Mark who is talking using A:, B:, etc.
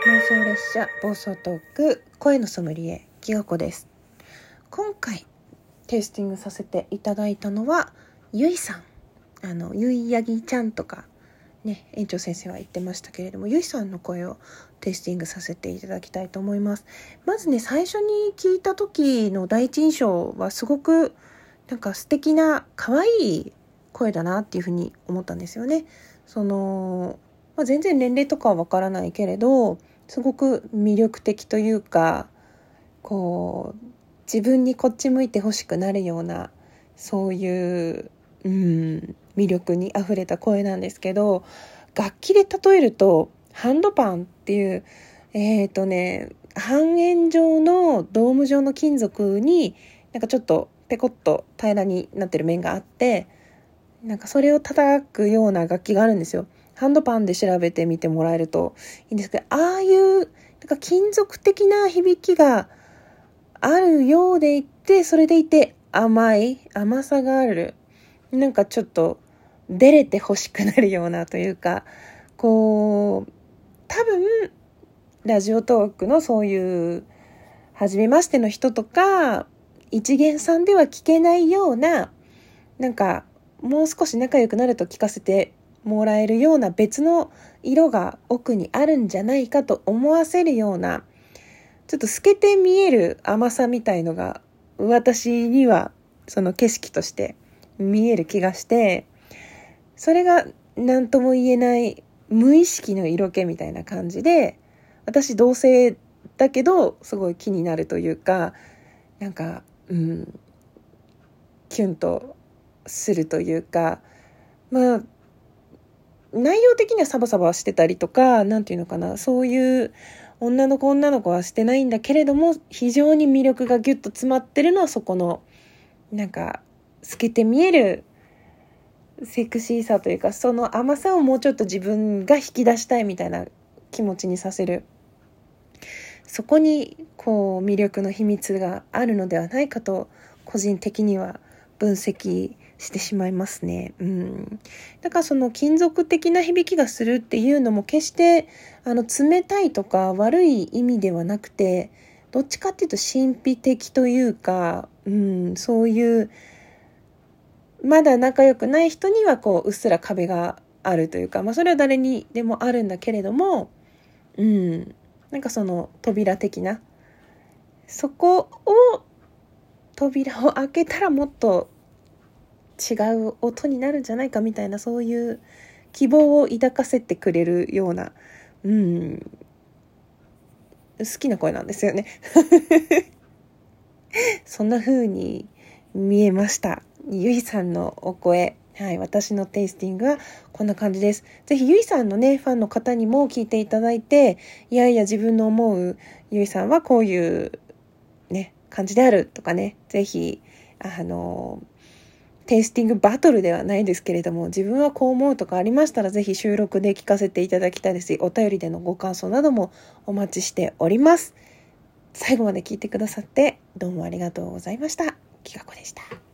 A: しゃ暴走トーク声のソムリエきがこです。今回テイスティングさせていただいたのはゆいさん。あのゆいやぎちゃんとかね園長先生は言ってましたけれどもゆいさんの声をテイスティングさせていただきたいと思います。まずね最初に聞いた時の第一印象はすごくなんか素敵な可愛い声だなっていうふうに思ったんですよね。そのまあ、全然年齢とかはわからないけれどすごく魅力的というかこう自分にこっち向いてほしくなるようなそういう、うん、魅力にあふれた声なんですけど楽器で例えるとハンドパンっていうえっ、ー、とね半円状のドーム状の金属になんかちょっとペコッと平らになってる面があってなんかそれを叩くような楽器があるんですよ。ハンドパンで調べてみてもらえるといいんですけど、ああいう、なんか金属的な響きがあるようでいて、それでいて甘い、甘さがある。なんかちょっと、出れて欲しくなるようなというか、こう、多分、ラジオトークのそういう、初めましての人とか、一元さんでは聞けないような、なんか、もう少し仲良くなると聞かせてもらえるような別の色が奥にあるんじゃないかと思わせるようなちょっと透けて見える甘さみたいのが私にはその景色として見える気がしてそれが何とも言えない無意識の色気みたいな感じで私同性だけどすごい気になるというかなんかうんキュンとするというかまあ内容的にはサバサバしてたりとか、何て言うのかな、そういう女の子女の子はしてないんだけれども、非常に魅力がギュッと詰まってるのはそこの、なんか、透けて見えるセクシーさというか、その甘さをもうちょっと自分が引き出したいみたいな気持ちにさせる。そこに、こう、魅力の秘密があるのではないかと、個人的には分析してしまいますね。うん。だからその金属的な響きがするっていうのも決してあの冷たいとか悪い意味ではなくて、どっちかっていうと神秘的というか、うん、そういうまだ仲良くない人にはこううっすら壁があるというか、まあそれは誰にでもあるんだけれども、うん、なんかその扉的な、そこを扉を開けたらもっと違う音になるんじゃないかみたいなそういう希望を抱かせてくれるような、うん、好きな声なんですよね。そんな風に見えました。ゆいさんのお声。はい、私のテイスティングはこんな感じです。ぜひゆいさんのね、ファンの方にも聞いていただいて、いやいや自分の思うゆいさんはこういうね、感じであるとかね、ぜひ、あの、テイスティングバトルではないですけれども、自分はこう思うとかありましたら、ぜひ収録で聞かせていただきたいですし、お便りでのご感想などもお待ちしております。最後まで聞いてくださって、どうもありがとうございました。きがこでした。